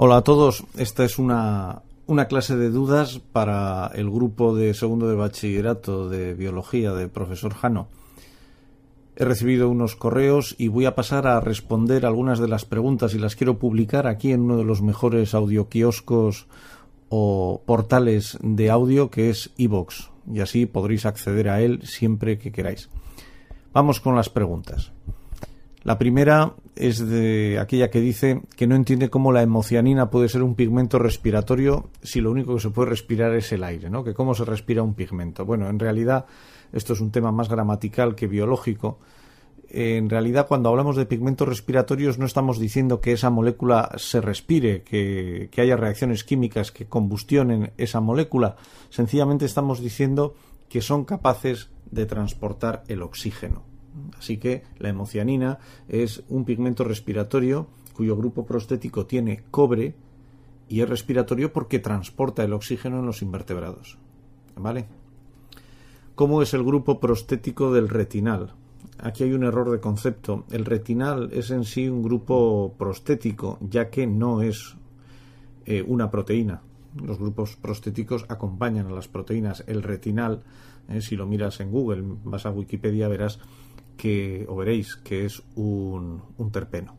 Hola a todos, esta es una, una clase de dudas para el grupo de segundo de bachillerato de biología de profesor Jano. He recibido unos correos y voy a pasar a responder algunas de las preguntas y las quiero publicar aquí en uno de los mejores audioquioscos o portales de audio que es iVox y así podréis acceder a él siempre que queráis. Vamos con las preguntas. La primera es de aquella que dice que no entiende cómo la hemocianina puede ser un pigmento respiratorio si lo único que se puede respirar es el aire, ¿no? Que cómo se respira un pigmento. Bueno, en realidad esto es un tema más gramatical que biológico. En realidad, cuando hablamos de pigmentos respiratorios, no estamos diciendo que esa molécula se respire, que, haya reacciones químicas que combustionen esa molécula. Sencillamente estamos diciendo que son capaces de transportar el oxígeno. Así que la hemocianina es un pigmento respiratorio cuyo grupo prostético tiene cobre y es respiratorio porque transporta el oxígeno en los invertebrados. ¿Vale? ¿Cómo es el grupo prostético del retinal? Aquí hay un error de concepto. El retinal es en sí un grupo prostético, ya que no es eh, una proteína. Los grupos prostéticos acompañan a las proteínas. El retinal, eh, si lo miras en Google, vas a Wikipedia, verás que, o veréis que es un, un terpeno.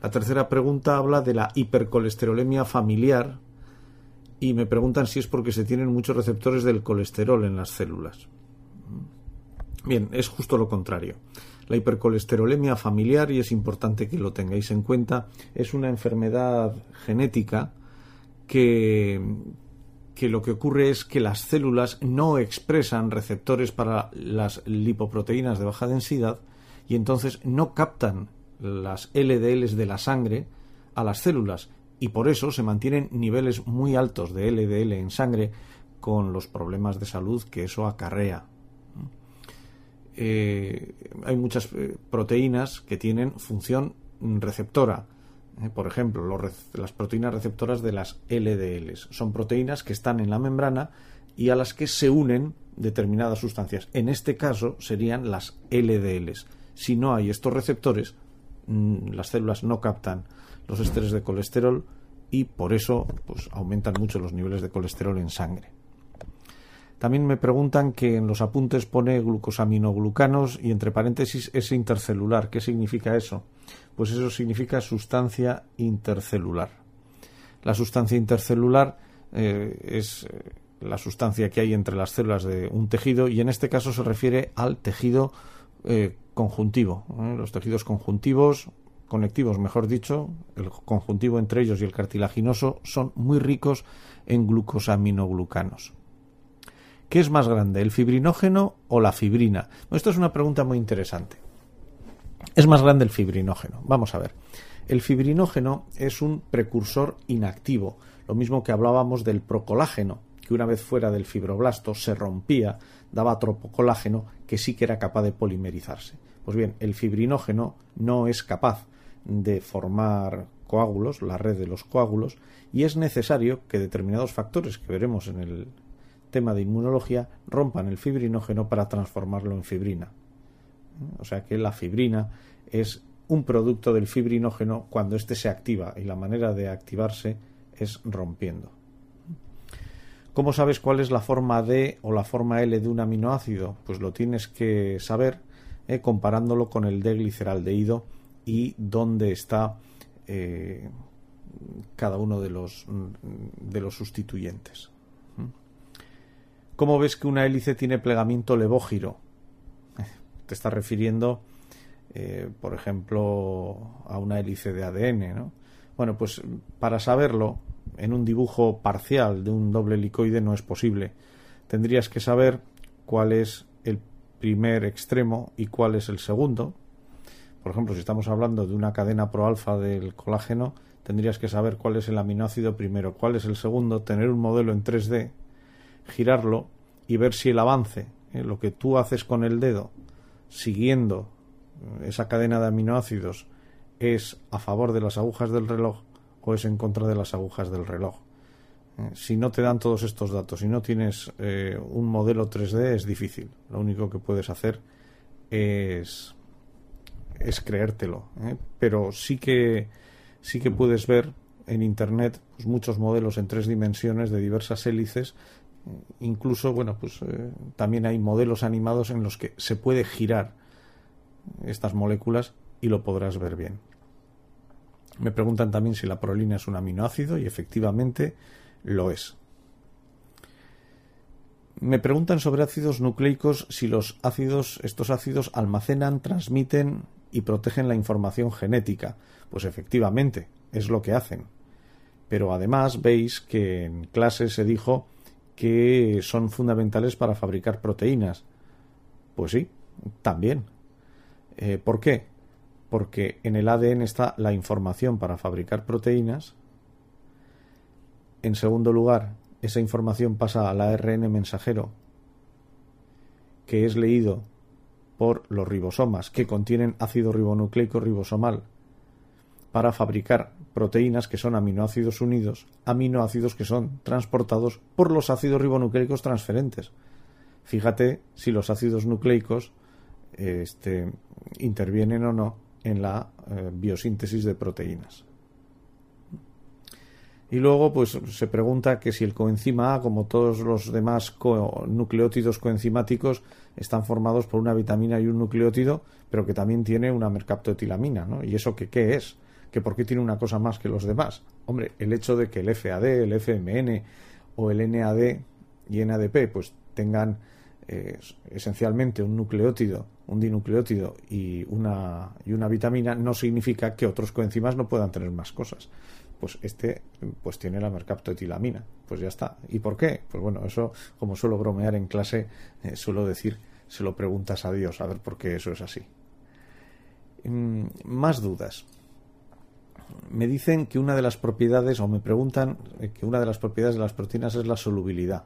La tercera pregunta habla de la hipercolesterolemia familiar, y me preguntan si es porque se tienen muchos receptores del colesterol en las células. Bien, es justo lo contrario. La hipercolesterolemia familiar, y es importante que lo tengáis en cuenta, es una enfermedad genética que, que lo que ocurre es que las células no expresan receptores para las lipoproteínas de baja densidad y entonces no captan las LDLs de la sangre a las células y por eso se mantienen niveles muy altos de LDL en sangre con los problemas de salud que eso acarrea. Eh, hay muchas eh, proteínas que tienen función receptora. Eh, por ejemplo, las proteínas receptoras de las LDLs son proteínas que están en la membrana y a las que se unen determinadas sustancias. En este caso serían las LDLs. Si no hay estos receptores, mm, las células no captan los esteres de colesterol y por eso pues, aumentan mucho los niveles de colesterol en sangre. También me preguntan que en los apuntes pone glucosaminoglucanos y entre paréntesis es intercelular. ¿Qué significa eso? Pues eso significa sustancia intercelular. La sustancia intercelular eh, es eh, la sustancia que hay entre las células de un tejido y en este caso se refiere al tejido eh, conjuntivo. Los tejidos conjuntivos conectivos, mejor dicho, el conjuntivo entre ellos y el cartilaginoso, son muy ricos en glucosaminoglucanos. ¿Qué es más grande, el fibrinógeno o la fibrina? esto es una pregunta muy interesante. Es más grande el fibrinógeno. Vamos a ver. El fibrinógeno es un precursor inactivo, lo mismo que hablábamos del procolágeno, que una vez fuera del fibroblasto se rompía, daba tropocolágeno que sí que era capaz de polimerizarse. Pues bien, el fibrinógeno no es capaz de formar coágulos, la red de los coágulos, y es necesario que determinados factores que veremos en el tema de inmunología rompan el fibrinógeno para transformarlo en fibrina. O sea que la fibrina es un producto del fibrinógeno cuando éste se activa y la manera de activarse es rompiendo. ¿Cómo sabes cuál es la forma D o la forma L de un aminoácido? Pues lo tienes que saber eh, comparándolo con el D-gliceraldehído y dónde está eh, cada uno de los, de los sustituyentes. ¿Cómo ves que una hélice tiene plegamiento levógiro? Te está refiriendo, eh, por ejemplo, a una hélice de ADN, ¿no? Bueno, pues para saberlo, en un dibujo parcial de un doble helicoide no es posible. Tendrías que saber cuál es el primer extremo y cuál es el segundo, por ejemplo, si estamos hablando de una cadena proalfa del colágeno, tendrías que saber cuál es el aminoácido primero, cuál es el segundo, tener un modelo en 3D, girarlo y ver si el avance, eh, lo que tú haces con el dedo, siguiendo eh, esa cadena de aminoácidos, es a favor de las agujas del reloj o es en contra de las agujas del reloj. Eh, si no te dan todos estos datos, si no tienes un modelo 3D, es difícil. Lo único que puedes hacer es, es creértelo. Pero sí que sí que puedes ver en Internet pues, muchos modelos en tres dimensiones de diversas hélices. Incluso, bueno, pues eh, también hay modelos animados en los que se puede girar estas moléculas y lo podrás ver bien. Me preguntan también si la prolina es un aminoácido y efectivamente lo es. Me preguntan sobre ácidos nucleicos si los ácidos, estos ácidos almacenan, transmiten y protegen la información genética. Pues efectivamente, es lo que hacen. Pero además veis que en clase se dijo que son fundamentales para fabricar proteínas. Pues sí, también. Eh, ¿Por qué? Porque en el ADN está la información para fabricar proteínas. En segundo lugar, esa información pasa al ARN mensajero, que es leído por los ribosomas, que contienen ácido ribonucleico ribosomal, para fabricar proteínas que son aminoácidos unidos, aminoácidos que son transportados por los ácidos ribonucleicos transferentes. Fíjate si los ácidos nucleicos este, intervienen o no en la eh, biosíntesis de proteínas. Y luego, pues se pregunta que si el coenzima A, como todos los demás nucleótidos coenzimáticos, están formados por una vitamina y un nucleótido, pero que también tiene una mercaptoetilamina, ¿no? ¿Y eso qué, qué es? ¿Que por qué tiene una cosa más que los demás? Hombre, el hecho de que el FAD, el FMN o el NAD y NADP pues tengan eh, esencialmente un nucleótido, un dinucleótido y una, y una vitamina no significa que otros coenzimas no puedan tener más cosas pues este pues tiene la mercaptoetilamina. Pues ya está. ¿Y por qué? Pues bueno, eso como suelo bromear en clase, eh, suelo decir, se lo preguntas a Dios, a ver por qué eso es así. Mm, más dudas. Me dicen que una de las propiedades, o me preguntan eh, que una de las propiedades de las proteínas es la solubilidad.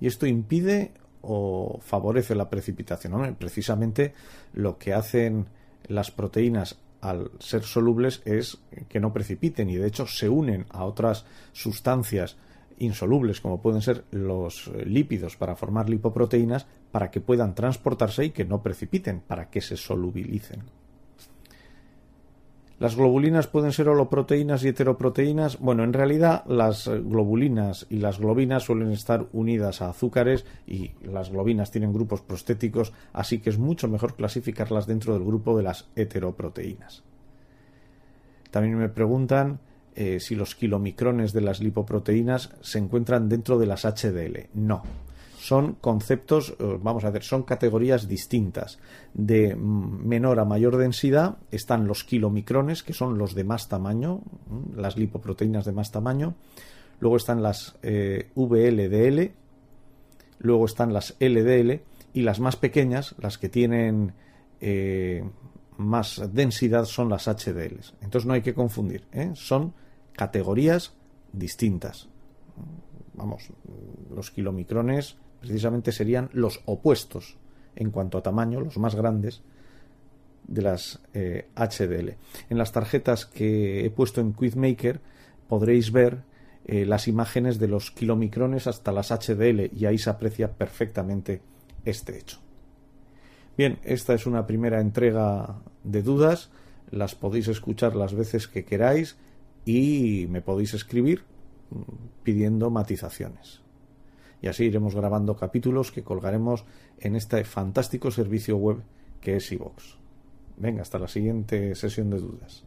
¿Y esto impide o favorece la precipitación? precisamente lo que hacen las proteínas al ser solubles es que no precipiten y de hecho se unen a otras sustancias insolubles como pueden ser los lípidos para formar lipoproteínas para que puedan transportarse y que no precipiten, para que se solubilicen. ¿Las globulinas pueden ser holoproteínas y heteroproteínas? Bueno, en realidad las globulinas y las globinas suelen estar unidas a azúcares y las globinas tienen grupos prostéticos, así que es mucho mejor clasificarlas dentro del grupo de las heteroproteínas. También me preguntan eh, si los kilomicrones de las lipoproteínas se encuentran dentro de las HDL. No, son conceptos, eh, vamos a ver, son categorías distintas. De menor a mayor densidad están los kilomicrones, que son los de más tamaño, las lipoproteínas de más tamaño. Luego están las eh, VLDL, luego están las LDL y las más pequeñas, las que tienen eh, más densidad, son las HDL. Entonces no hay que confundir, son categorías distintas. Vamos, los kilomicrones precisamente serían los opuestos en cuanto a tamaño, los más grandes de las HDL. Eh, en las tarjetas que he puesto en Quizmaker podréis ver eh, las imágenes de los kilomicrones hasta las HDL y ahí se aprecia perfectamente este hecho. Bien, esta es una primera entrega de dudas, las podéis escuchar las veces que queráis y me podéis escribir mm, pidiendo matizaciones y así iremos grabando capítulos que colgaremos en este fantástico servicio web que es iVox. Venga, hasta la siguiente sesión de dudas.